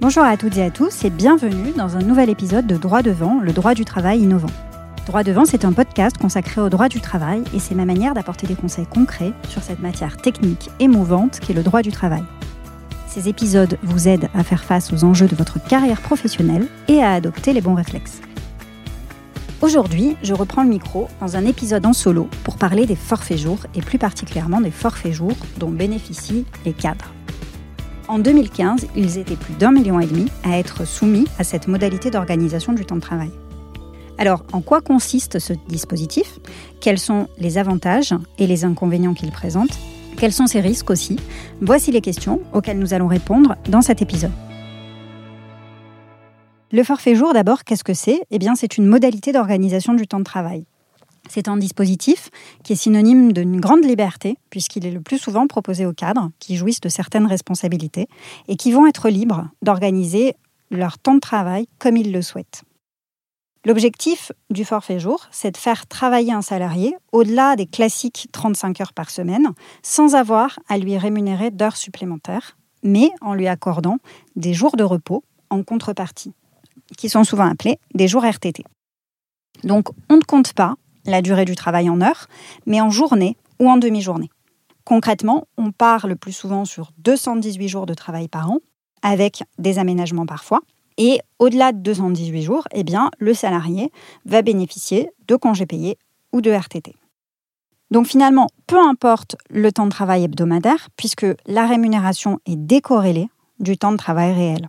Bonjour à toutes et à tous et bienvenue dans un nouvel épisode de Droit devant, le droit du travail innovant. Droit devant, c'est un podcast consacré au droit du travail et c'est ma manière d'apporter des conseils concrets sur cette matière technique et mouvante qu'est le droit du travail. Ces épisodes vous aident à faire face aux enjeux de votre carrière professionnelle et à adopter les bons réflexes. Aujourd'hui, je reprends le micro dans un épisode en solo pour parler des forfaits jours et plus particulièrement des forfaits jours dont bénéficient les cadres. En 2015, ils étaient plus d'un million et demi à être soumis à cette modalité d'organisation du temps de travail. Alors, en quoi consiste ce dispositif? Quels sont les avantages et les inconvénients qu'il présente? Quels sont ses risques aussi? Voici les questions auxquelles nous allons répondre dans cet épisode. Le forfait jour, d'abord, qu'est-ce que c'est? Eh bien, c'est une modalité d'organisation du temps de travail. C'est un dispositif qui est synonyme d'une grande liberté, puisqu'il est le plus souvent proposé aux cadres qui jouissent de certaines responsabilités et qui vont être libres d'organiser leur temps de travail comme ils le souhaitent. L'objectif du forfait jour, c'est de faire travailler un salarié au-delà des classiques 35 heures par semaine, sans avoir à lui rémunérer d'heures supplémentaires, mais en lui accordant des jours de repos en contrepartie qui sont souvent appelés des jours RTT. Donc on ne compte pas la durée du travail en heures, mais en journée ou en demi-journée. Concrètement, on part le plus souvent sur 218 jours de travail par an, avec des aménagements parfois. Et au-delà de 218 jours, eh bien, le salarié va bénéficier de congés payés ou de RTT. Donc finalement, peu importe le temps de travail hebdomadaire, puisque la rémunération est décorrélée du temps de travail réel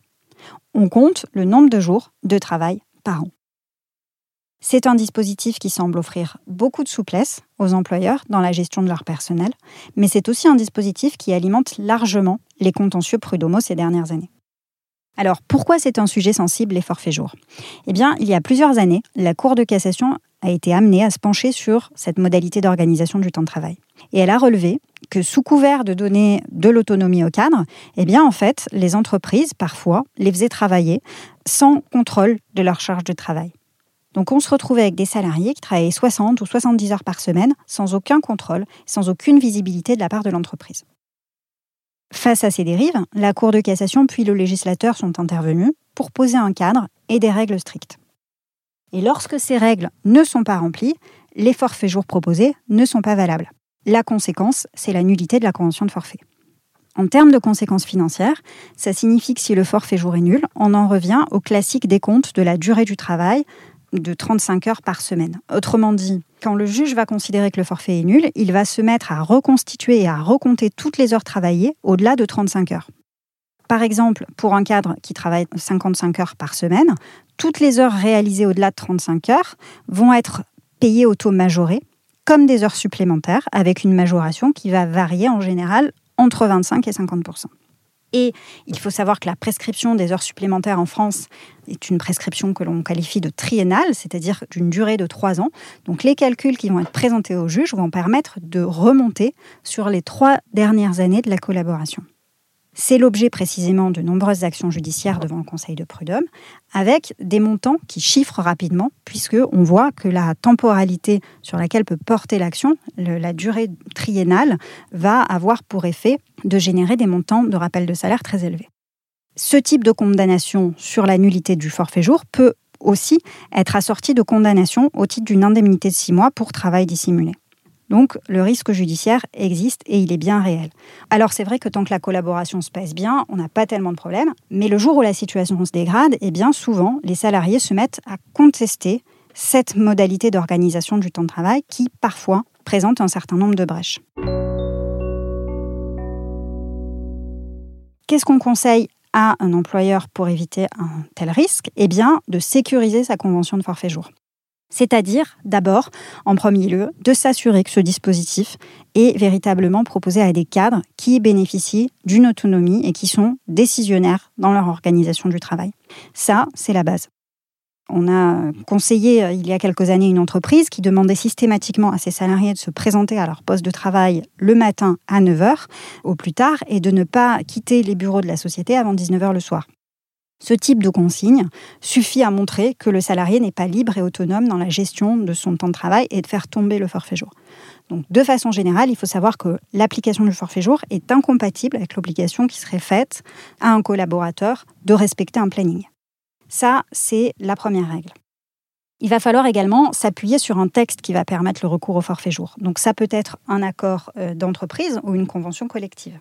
on compte le nombre de jours de travail par an. C'est un dispositif qui semble offrir beaucoup de souplesse aux employeurs dans la gestion de leur personnel, mais c'est aussi un dispositif qui alimente largement les contentieux prud'homo ces dernières années. Alors pourquoi c'est un sujet sensible les forfaits jours Eh bien, il y a plusieurs années, la Cour de cassation a été amenée à se pencher sur cette modalité d'organisation du temps de travail. Et elle a relevé que sous couvert de donner de l'autonomie au cadre, eh bien en fait, les entreprises parfois les faisaient travailler sans contrôle de leur charge de travail. Donc on se retrouvait avec des salariés qui travaillaient 60 ou 70 heures par semaine sans aucun contrôle, sans aucune visibilité de la part de l'entreprise. Face à ces dérives, la Cour de cassation puis le législateur sont intervenus pour poser un cadre et des règles strictes. Et lorsque ces règles ne sont pas remplies, les forfaits jours proposés ne sont pas valables. La conséquence, c'est la nullité de la convention de forfait. En termes de conséquences financières, ça signifie que si le forfait jour est nul, on en revient au classique décompte de la durée du travail de 35 heures par semaine. Autrement dit, quand le juge va considérer que le forfait est nul, il va se mettre à reconstituer et à recompter toutes les heures travaillées au-delà de 35 heures. Par exemple, pour un cadre qui travaille 55 heures par semaine, toutes les heures réalisées au-delà de 35 heures vont être payées au taux majoré comme des heures supplémentaires, avec une majoration qui va varier en général entre 25 et 50 et il faut savoir que la prescription des heures supplémentaires en France est une prescription que l'on qualifie de triennale, c'est-à-dire d'une durée de trois ans. Donc les calculs qui vont être présentés au juge vont permettre de remonter sur les trois dernières années de la collaboration. C'est l'objet précisément de nombreuses actions judiciaires devant le Conseil de prud'homme, avec des montants qui chiffrent rapidement, puisqu'on voit que la temporalité sur laquelle peut porter l'action, la durée triennale, va avoir pour effet de générer des montants de rappel de salaire très élevés. Ce type de condamnation sur la nullité du forfait jour peut aussi être assorti de condamnation au titre d'une indemnité de six mois pour travail dissimulé. Donc le risque judiciaire existe et il est bien réel. Alors c'est vrai que tant que la collaboration se passe bien, on n'a pas tellement de problèmes, mais le jour où la situation se dégrade, eh bien souvent les salariés se mettent à contester cette modalité d'organisation du temps de travail qui parfois présente un certain nombre de brèches. Qu'est-ce qu'on conseille à un employeur pour éviter un tel risque? Eh bien, de sécuriser sa convention de forfait jour. C'est-à-dire, d'abord, en premier lieu, de s'assurer que ce dispositif est véritablement proposé à des cadres qui bénéficient d'une autonomie et qui sont décisionnaires dans leur organisation du travail. Ça, c'est la base. On a conseillé euh, il y a quelques années une entreprise qui demandait systématiquement à ses salariés de se présenter à leur poste de travail le matin à 9h au plus tard et de ne pas quitter les bureaux de la société avant 19h le soir. Ce type de consigne suffit à montrer que le salarié n'est pas libre et autonome dans la gestion de son temps de travail et de faire tomber le forfait jour. Donc, de façon générale, il faut savoir que l'application du forfait jour est incompatible avec l'obligation qui serait faite à un collaborateur de respecter un planning. Ça, c'est la première règle. Il va falloir également s'appuyer sur un texte qui va permettre le recours au forfait jour. Donc ça peut être un accord euh, d'entreprise ou une convention collective.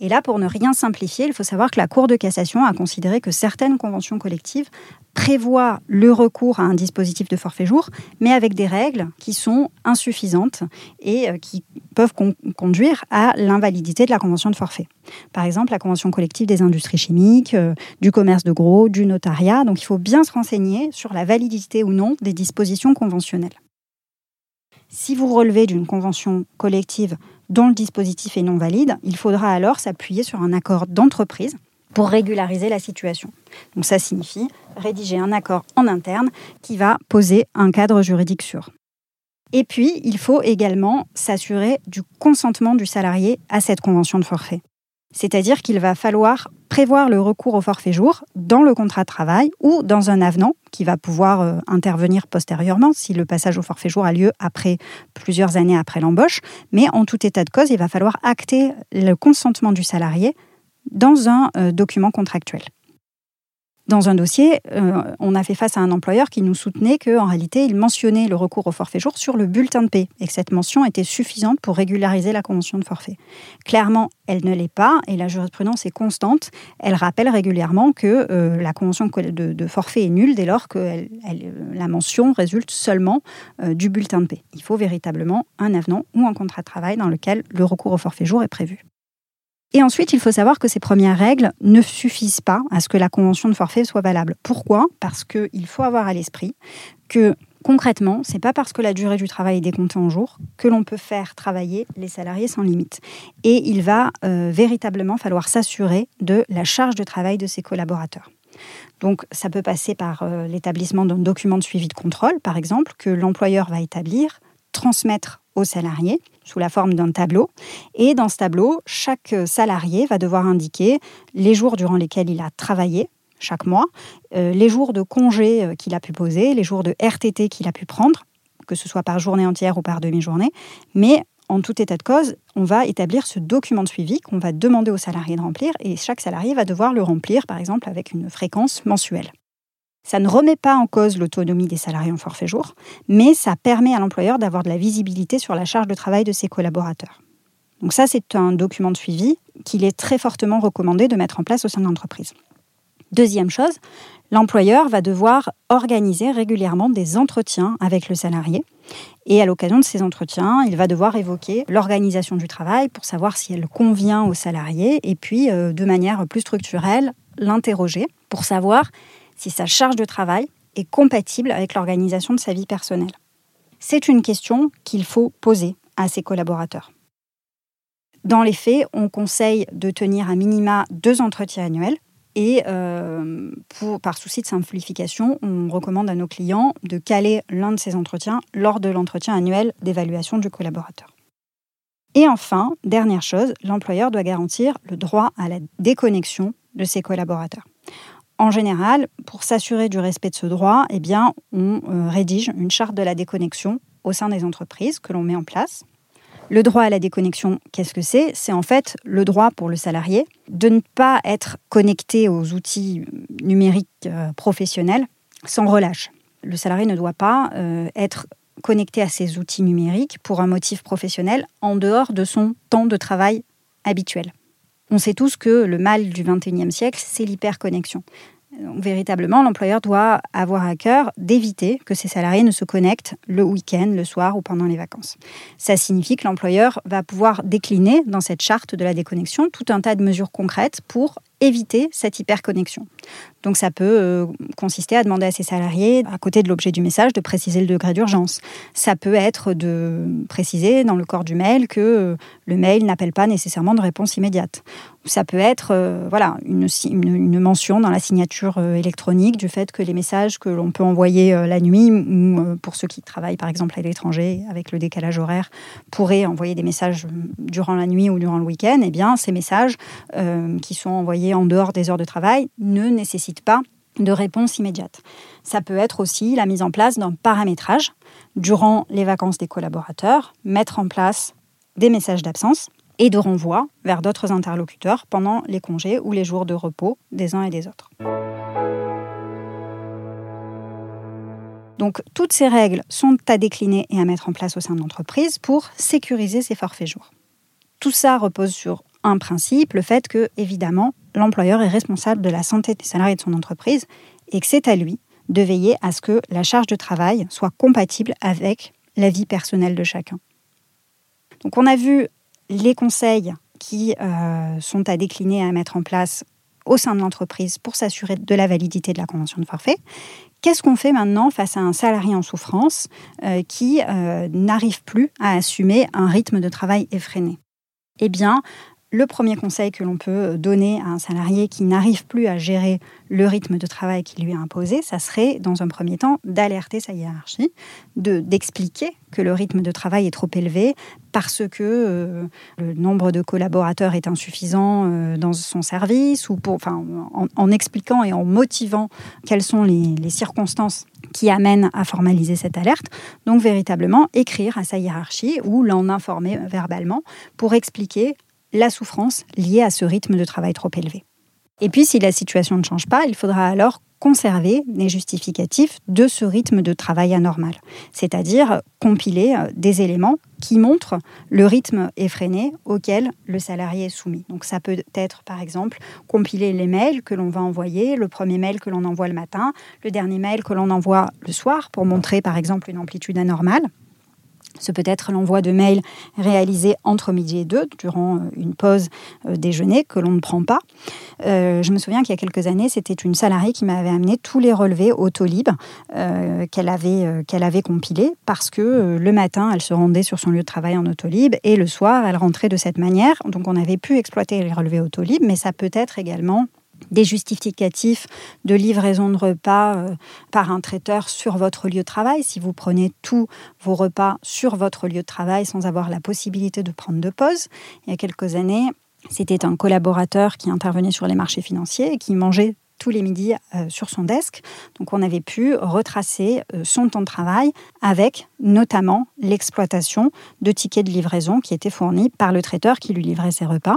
Et là, pour ne rien simplifier, il faut savoir que la Cour de cassation a considéré que certaines conventions collectives prévoient le recours à un dispositif de forfait jour, mais avec des règles qui sont insuffisantes et euh, qui peuvent conduire à l'invalidité de la convention de forfait. Par exemple, la convention collective des industries chimiques, euh, du commerce de gros, du notariat. Donc il faut bien se renseigner sur la validité ou non des dispositions conventionnelles. Si vous relevez d'une convention collective dont le dispositif est non valide, il faudra alors s'appuyer sur un accord d'entreprise pour régulariser la situation. Donc ça signifie rédiger un accord en interne qui va poser un cadre juridique sûr. Et puis, il faut également s'assurer du consentement du salarié à cette convention de forfait. C'est-à-dire qu'il va falloir prévoir le recours au forfait jour dans le contrat de travail ou dans un avenant qui va pouvoir euh, intervenir postérieurement si le passage au forfait jour a lieu après plusieurs années après l'embauche. Mais en tout état de cause, il va falloir acter le consentement du salarié dans un euh, document contractuel dans un dossier, euh, on a fait face à un employeur qui nous soutenait qu'en réalité, il mentionnait le recours au forfait jour sur le bulletin de paie et que cette mention était suffisante pour régulariser la convention de forfait. Clairement, elle ne l'est pas et la jurisprudence est constante. Elle rappelle régulièrement que euh, la convention de, forfait est nulle dès lors que la mention résulte seulement euh, du bulletin de paie. Il faut véritablement un avenant ou un contrat de travail dans lequel le recours au forfait jour est prévu. Et ensuite, il faut savoir que ces premières règles ne suffisent pas à ce que la convention de forfait soit valable. Pourquoi? Parce qu'il faut avoir à l'esprit que concrètement, c'est pas parce que la durée du travail est décomptée en jours que l'on peut faire travailler les salariés sans limite. Et il va euh, véritablement falloir s'assurer de la charge de travail de ses collaborateurs. Donc, ça peut passer par euh, l'établissement d'un document de suivi de contrôle, par exemple, que l'employeur va établir, transmettre aux salariés sous la forme d'un tableau. Et dans ce tableau, chaque salarié va devoir indiquer les jours durant lesquels il a travaillé chaque mois, euh, les jours de congé euh, qu'il a pu poser, les jours de RTT qu'il a pu prendre, que ce soit par journée entière ou par demi-journée. Mais en tout état de cause, on va établir ce document de suivi qu'on va demander aux salariés de remplir et chaque salarié va devoir le remplir, par exemple, avec une fréquence mensuelle. Ça ne remet pas en cause l'autonomie des salariés en forfait jour, mais ça permet à l'employeur d'avoir de la visibilité sur la charge de travail de ses collaborateurs. Donc ça, c'est un document de suivi qu'il est très fortement recommandé de mettre en place au sein de l'entreprise. Deuxième chose, l'employeur va devoir organiser régulièrement des entretiens avec le salarié. Et à l'occasion de ces entretiens, il va devoir évoquer l'organisation du travail pour savoir si elle convient au salarié et puis, euh, de manière plus structurelle, l'interroger pour savoir si sa charge de travail est compatible avec l'organisation de sa vie personnelle. C'est une question qu'il faut poser à ses collaborateurs. Dans les faits, on conseille de tenir à minima deux entretiens annuels et euh, par souci de simplification, on recommande à nos clients de caler l'un de ces entretiens lors de l'entretien annuel d'évaluation du collaborateur. Et enfin, dernière chose, l'employeur doit garantir le droit à la déconnexion de ses collaborateurs. En général, pour s'assurer du respect de ce droit, eh on euh, rédige une charte de la déconnexion au sein des entreprises que l'on met en place. Le droit à la déconnexion, qu'est-ce que c'est? C'est en fait le droit pour le salarié de ne pas être connecté aux outils numériques euh, professionnels sans relâche. Le salarié ne doit pas euh, être connecté à ces outils numériques pour un motif professionnel en dehors de son temps de travail habituel. On sait tous que le mal du XXIe siècle, c'est l'hyperconnexion. Véritablement, l'employeur doit avoir à cœur d'éviter que ses salariés ne se connectent le week-end, le soir ou pendant les vacances. Ça signifie que l'employeur va pouvoir décliner dans cette charte de la déconnexion tout un tas de mesures concrètes pour éviter cette hyperconnexion. Donc ça peut euh, consister à demander à ses salariés, à côté de l'objet du message, de préciser le degré d'urgence. Ça peut être de préciser dans le corps du mail que euh, le mail n'appelle pas nécessairement de réponse immédiate. Ça peut être euh, voilà, une, mention dans la signature électronique du fait que les messages que l'on peut envoyer la nuit, ou pour ceux qui travaillent par exemple à l'étranger avec le décalage horaire, pourraient envoyer des messages durant la nuit ou durant le week-end, eh bien ces messages qui sont envoyés en dehors des heures de travail ne nécessite pas de réponse immédiate. Ça peut être aussi la mise en place d'un paramétrage durant les vacances des collaborateurs, mettre en place des messages d'absence et de renvoi vers d'autres interlocuteurs pendant les congés ou les jours de repos des uns et des autres. Donc toutes ces règles sont à décliner et à mettre en place au sein de l'entreprise pour sécuriser ces forfaits jours. Tout ça repose sur un principe, le fait que, évidemment, l'employeur est responsable de la santé des salariés de son entreprise et que c'est à lui de veiller à ce que la charge de travail soit compatible avec la vie personnelle de chacun. Donc on a vu les conseils qui euh, sont à décliner et à mettre en place au sein de l'entreprise pour s'assurer de la validité de la convention de forfait. Qu'est-ce qu'on fait maintenant face à un salarié en souffrance euh, qui euh, n'arrive plus à assumer un rythme de travail effréné? Eh bien, le premier conseil que l'on peut donner à un salarié qui n'arrive plus à gérer le rythme de travail qui lui est imposé, ça serait, dans un premier temps, d'alerter sa hiérarchie, d'expliquer que le rythme de travail est trop élevé parce que euh, le nombre de collaborateurs est insuffisant euh, dans son service, ou en, expliquant et en motivant quelles sont les circonstances qui amènent à formaliser cette alerte. Donc véritablement écrire à sa hiérarchie ou l'en informer verbalement pour expliquer la souffrance liée à ce rythme de travail trop élevé. Et puis, si la situation ne change pas, il faudra alors conserver les justificatifs de ce rythme de travail anormal, c'est-à-dire compiler euh, des éléments qui montrent le rythme effréné auquel le salarié est soumis. Donc ça peut être par exemple compiler les mails que l'on va envoyer, le premier mail que l'on envoie le matin, le dernier mail que l'on envoie le soir pour montrer par exemple une amplitude anormale. Ce peut être l'envoi de mails réalisé entre midi et deux, durant euh, une pause euh, déjeuner que l'on ne prend pas. Euh, je me souviens qu'il y a quelques années, c'était une salariée qui m'avait amené tous les relevés Autolib qu'elle avait, qu'elle avait compilés parce que le matin, elle se rendait sur son lieu de travail en Autolib et le soir, elle rentrait de cette manière. Donc on avait pu exploiter les relevés Autolib, mais ça peut être également des justificatifs de livraison de repas euh, par un traiteur sur votre lieu de travail. Si vous prenez tous vos repas sur votre lieu de travail sans avoir la possibilité de prendre de pause. Il y a quelques années, c'était un collaborateur qui intervenait sur les marchés financiers et qui mangeait tous les midis euh, sur son desk. Donc on avait pu retracer euh, son temps de travail avec notamment l'exploitation de tickets de livraison qui étaient fournis par le traiteur qui lui livrait ses repas.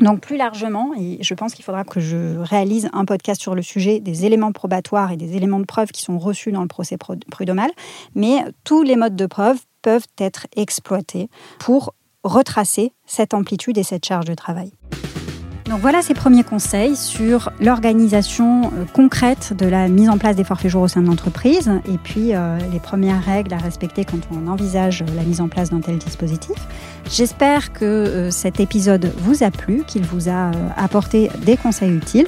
Donc plus largement, et je pense qu'il faudra que je réalise un podcast sur le sujet des éléments probatoires et des éléments de preuve qui sont reçus dans le procès prud'homal, mais tous les modes de preuve peuvent être exploités pour retracer cette amplitude et cette charge de travail. Donc voilà ces premiers conseils sur l'organisation euh, concrète de la mise en place des forfaits jours au sein de l'entreprise et puis euh, les premières règles à respecter quand on envisage la mise en place d'un tel dispositif. J'espère que euh, cet épisode vous a plu, qu'il vous a apporté des conseils utiles.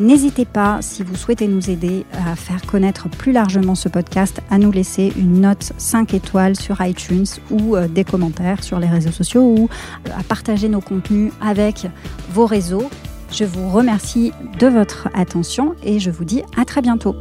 N'hésitez pas, si vous souhaitez nous aider à faire connaître plus largement ce podcast, à nous laisser une note 5 étoiles sur iTunes ou euh, des commentaires sur les réseaux sociaux ou euh, à partager nos contenus avec vos réseaux. Je vous remercie de votre attention et je vous dis à très bientôt.